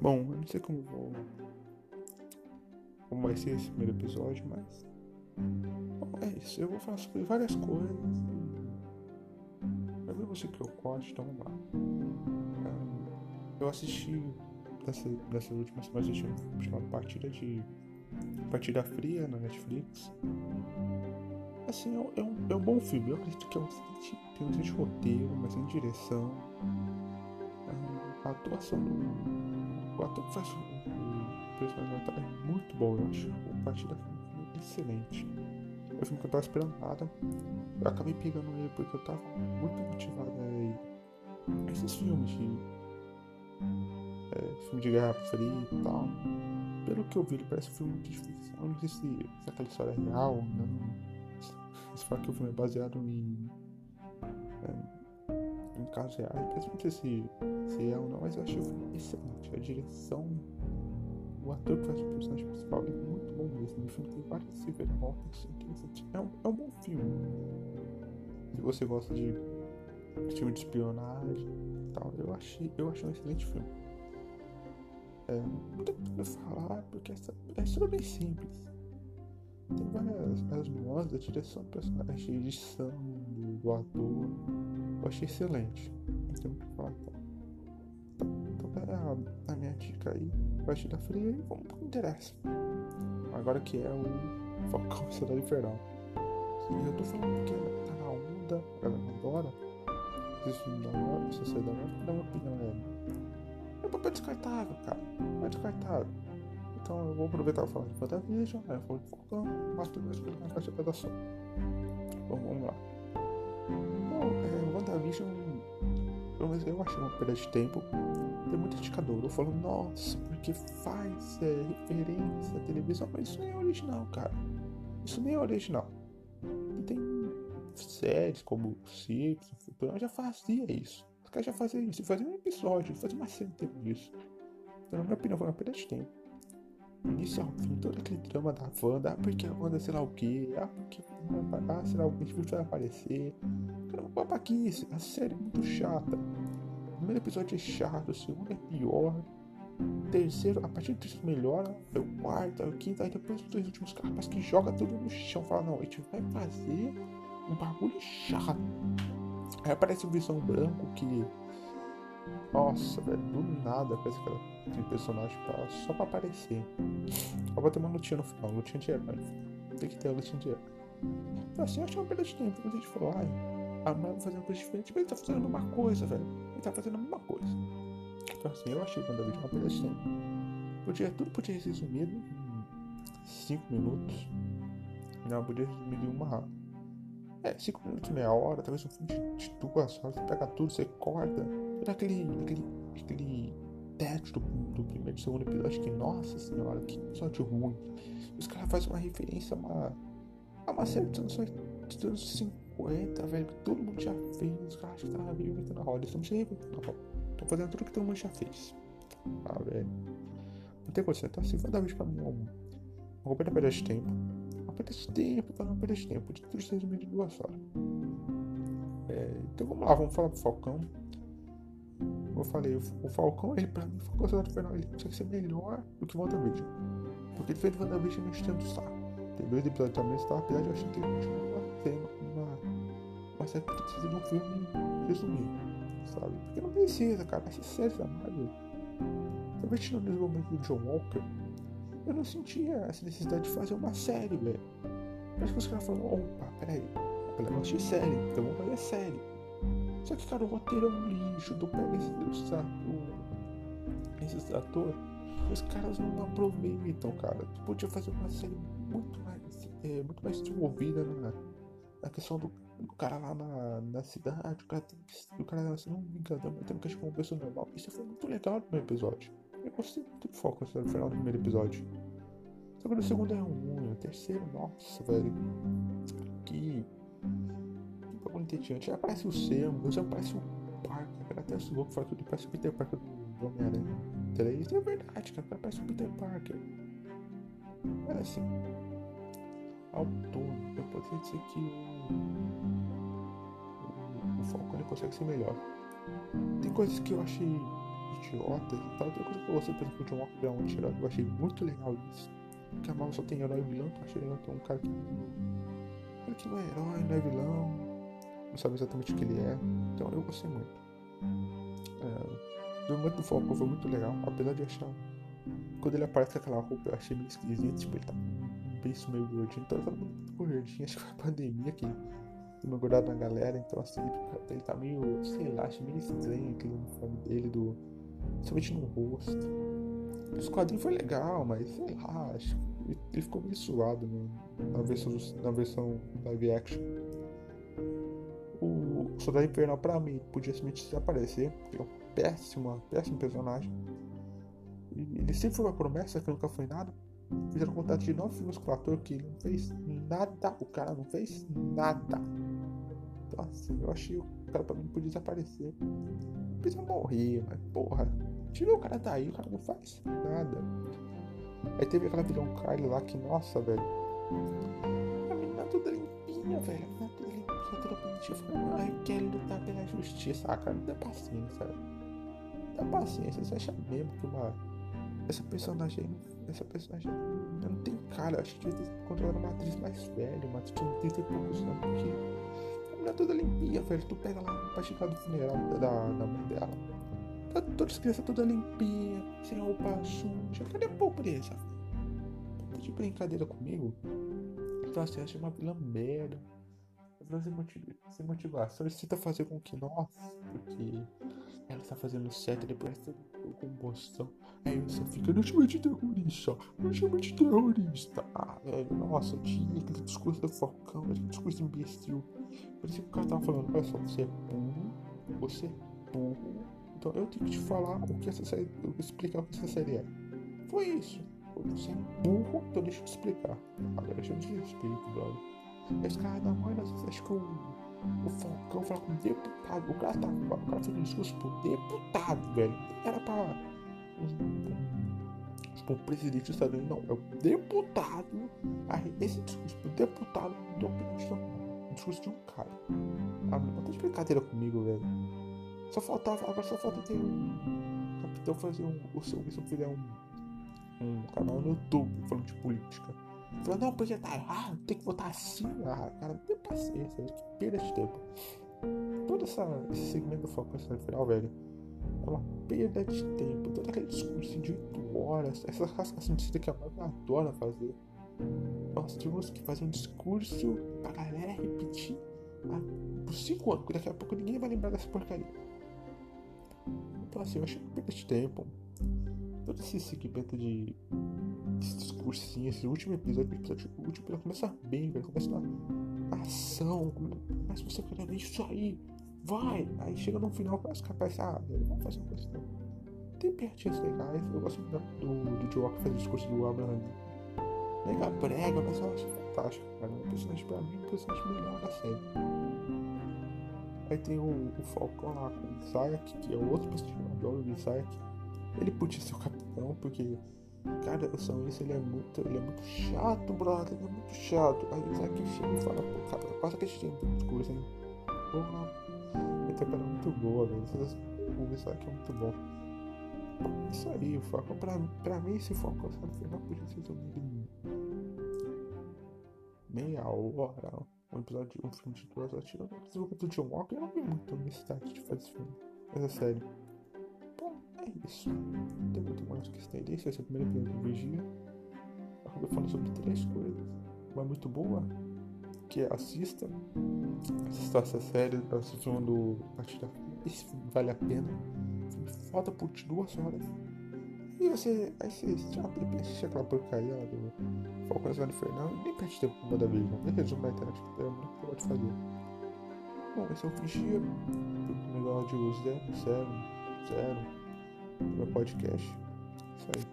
Bom, eu não sei como vou. Como vai ser esse primeiro episódio, mas. Bom, é isso. Eu vou falar sobre várias coisas. Vai ver você que eu gosto, então vamos lá. Eu assisti. Nessa, nessas últimas semanas assisti um filme chamado Partida de. Partida Fria na Netflix. Assim, é um, é um bom filme. Eu acredito que é um tem um excelente roteiro, uma excelente direção. A atuação do o ator que faz o personagem tá é muito bom, eu acho. O Partida foi excelente. É um filme que eu tava esperando nada. Eu acabei pegando ele porque eu tava muito motivado a esses filmes de. É, filme de Guerra Fria e tal. Pelo que eu vi, ele parece um filme muito difícil. Eu não sei se, se aquela história é real ou não. Se fala que o filme é baseado em. É, em casos reais, mas não se, se é ou não, mas eu achei o filme excelente. A direção, o ator que faz o personagem principal é muito bom mesmo. O filme tem várias reviravoltas interessantes. É um, é um bom filme. Se você gosta de filme de espionagem e tal, eu achei, eu achei um excelente filme. É, não tem muito que falar, porque essa, é história bem simples. Tem várias, várias nuances da direção do personagem, edição do ator eu achei excelente. Não tem muito o que falar. Então, então é a, a, minha dica aí. Partida fria e vamos pro que interessa. Agora que é o Falcão Cidade Infernal. E eu tô falando porque tá na onda, a galera adora. Esse filme da hora, se você dá uma, dá uma opinião nele. É um papel descartável, cara. É descartável. Então eu vou aproveitar e falar de WandaVision, né? Eu falo de Falcão, mas tudo isso na caixa da só. Bom, vamos lá. Bom, é, WandaVision, pelo menos eu achei uma perda de tempo. Tem muito indicador. Eu falo, nossa, porque faz é, referência à televisão, mas isso nem é original, cara. Isso nem é original. E tem séries como Six, Futurama já fazia isso. Os caras já faziam isso. Fazia um episódio, fazia uma série disso. Então, na minha opinião, foi uma perda de tempo. Ao fim, todo aquele drama da Wanda, ah, porque a Wanda sei lá o que, ah, porque ah, sei lá, o bicho vai aparecer. Cara, uma babaquice, a série é muito chata. O primeiro episódio é chato, o segundo é pior. O terceiro, a partir do terceiro melhora, é o quarto, é o quinto, aí depois os dois últimos caras que joga tudo no chão. Fala, não, a gente vai fazer um bagulho chato. Aí aparece o Visão Branco que nossa, velho, do nada parece que aquele personagem pra, só pra aparecer. Só pra ter uma lutinha no final, lutinha de herói. Tem que ter a lutinha de herói. Então assim, eu achei uma perda de tempo. Muita gente falou, ai, a Marvel fazendo coisa diferente, mas ele tá fazendo uma coisa, velho. Ele tá fazendo a mesma coisa. Então assim, eu achei quando uma perda de tempo. Podia, tudo podia ser resumido em 5 minutos. Não, podia ser resumido em uma é, 5 minutos, meia hora, talvez um filme de, de duas horas, você pega tudo, você corta. Era aquele, aquele, aquele teste do, do primeiro e segundo episódio que, nossa senhora, que episódio ruim. Os caras fazem uma referência a uma, a uma série dos anos, anos 50, velho, que todo mundo já fez. Os caras já estavam reinventando a roda, eles estão se reinventando a roda. Estão fazendo tudo que todo mundo já fez. Ah, velho. Não tem coisa, então assim, vez pra mim uma, uma completa perda de tempo perda de tempo, para não perder de tempo. De tudo resumido em duas horas. É, então vamos lá, vamos falar do Falcão. Como eu falei, o, Falcão, ele pra mim foi considerado final, ele consegue ser melhor do que o WandaVision. Porque ele fez o WandaVision no extremo do saco. Tem dois episódios também, está apesar de eu achar que ele continua tendo uma, uma certa precisa de um filme resumido, sabe? Porque não precisa, cara, essas séries da Marvel. Talvez no desenvolvimento do John Walker, eu não sentia essa necessidade de fazer uma série, velho. Mas que os caras falaram, opa, peraí, eu negócio de série, então vamos fazer série. Só que, cara, o roteiro é um lixo, tu pega esses, esses atores, os caras não aproveitam, cara. Tu podia fazer uma série muito mais, é, muito mais desenvolvida na, na questão do, do, cara lá na, na cidade, o cara, tem, o cara sendo um vingador, mas tendo que achar uma pessoa normal. Isso foi muito legal no meu episódio. Eu gostei muito do foco no final do primeiro episódio. Só que no segundo é ruim, o terceiro, nossa, velho. Que. Entediante. Aparece o Sam, o Sam parece o Parker, cara. Até o louco fala tudo, parece o Peter Parker do Homem-Aranha 3. É verdade, cara. Parece o Peter Parker. É assim. Todo, eu poderia dizer que o. O, o Falcone consegue ser melhor. Tem coisas que eu achei idiotas e tal. Outra coisa que gostei, por exemplo, de John Walker virar um anti-herói, eu achei muito legal isso. Porque a Marvel só tem herói vilão, então achei legal ter um cara que, cara que não é herói, não é vilão, não sabe exatamente o que ele é. Então eu gostei muito. É, o momento do foi muito legal, apesar de achar. Quando ele aparece com aquela roupa, eu achei meio esquisito, tipo, ele tá com beijo meio gordinho, então ele tá muito gordinho, acho que foi a pandemia que deu uma gordada na galera, então assim, ele tá meio, sei lá, achei meio estranho aquele uniforme dele, do, somente no rosto. Os quadrinhos foi legal, mas sei lá, acho que ele ficou meio suado na, versão, na versão live action. Soldado Infernal, pra mim, podia simplesmente desaparecer, porque é um péssimo, péssimo personagem. E ele sempre foi uma promessa que nunca foi nada. Fizeram contato de nove filmes com o ator que não fez nada. O cara não fez nada. Então, assim, eu achei o cara pra mim podia desaparecer. Não precisa morrer, mas porra. Tirou o cara daí, o cara não faz nada. Aí teve aquela vilão Kylie lá que, nossa, velho. A menina toda velho. A menina toda limpinha, toda bonitinha. Ai, eu quero lutar pela justiça. Ah, cara, não dá paciência, velho. Não dá paciência. Você acha mesmo que uma. Essa personagem. Essa personagem não tem cara. Acho que devia ter controlado uma atriz mais velha, uma atriz de 30 e poucos anos, porque a menina toda limpinha, velho. Tu pega lá pra chegar do funeral da, da mãe dela. Tá todas as crianças toda limpinha, sem roupa suja. Cadê a pobreza? Tá de brincadeira comigo? Então assim, acha uma vilã merda. Vilã sem, motiv. Ele tenta fazer com que, nossa, porque ela está fazendo certo, depois essa combustão. Aí você fica, não chama de terrorista, não chama de terrorista. Ah, nossa, tinha aquele discurso do Falcão, aquele discurso imbecil. Parecia que o cara tava falando, olha só, você é burro, você é burro, então eu tenho que te falar o que essa série. Eu explicar o que essa série é. Foi isso. Você é burro, então deixa eu te explicar. Agora deixa eu te respeito, brother. Esse cara da mãe, às vezes acho que o, o Falcão fala com o deputado. O cara, tá, o cara fez um discurso pro deputado, velho. Era pra. Tipo, um presidente dos Estados Unidos, não. É o deputado. Aí, esse discurso pro deputado do um discurso de um cara. Ah, não tá de brincadeira comigo, velho. Só faltava, agora só falta ter um capitão fazer um, o seu, se eu fizer um, um canal no YouTube falando de política. Falando, não, porque tá errado, tem que votar assim. Ah, cara, não tem paciência, que perda de tempo. Todo essa, esse segmento do Falcão no final, velho, é uma perda de tempo. Todo aquele discurso de 8 horas, essa rascação de cita que a Marvel adora fazer. Nossa, tivemos que fazer um discurso pra galera repetir por 5 anos, daqui a pouco ninguém vai lembrar dessa porcaria. Então assim, eu achei que perda de tempo. Todo esse segmento de. Discursinho, esse último episódio, episódio, o último episódio começa bem, velho. Começa na ação, mas você quer isso aí, vai! Aí chega no final, parece que aparece, ah, velho, vamos fazer uma questão. Tem piadinhas legais, eu gosto do, do, do Joe Walker fazer o discurso do Abraham. Mega brega, mas eu acho fantástico, cara. Um personagem pra mim, um personagem melhor da série. Aí tem o, o Falcão lá com o Isaac, que é outro personagem que eu adoro, o Isaac. Ele podia ser o capitão, porque, cara, o Sam ele é muito, ele é muito chato, brother, ele é muito chato. Aí o Isaac chega e fala, pô, cara, quase que a gente tem discurso, hein? Porra, ele tem cara muito boa, velho. O Isaac é muito bom. Isso aí, o Falcão, pra, pra mim, esse Falcão no final podia ser resumido em meia hora, um episódio, um filme de duas horas. O desenvolvimento do John Walker, eu não vi muita necessidade de fazer esse filme. Mas é sério. É isso. Não tem muito mais o que estender. Esse vai é ser o primeiro episódio do Vigia. Eu falando sobre três coisas. Uma muito boa, que é assista. Assista essa série, assista um do Partida. Esse vale a pena. Falta por duas horas. E você, aí você já assiste aquela porcaria lá do Falcão Zé Infernal e nem perde tempo com o da vez, não. Resumo na internet, é o que pode fazer. Bom, esse é o Vigia. O melhor de 0, 0, 0 para podcast. Isso aí.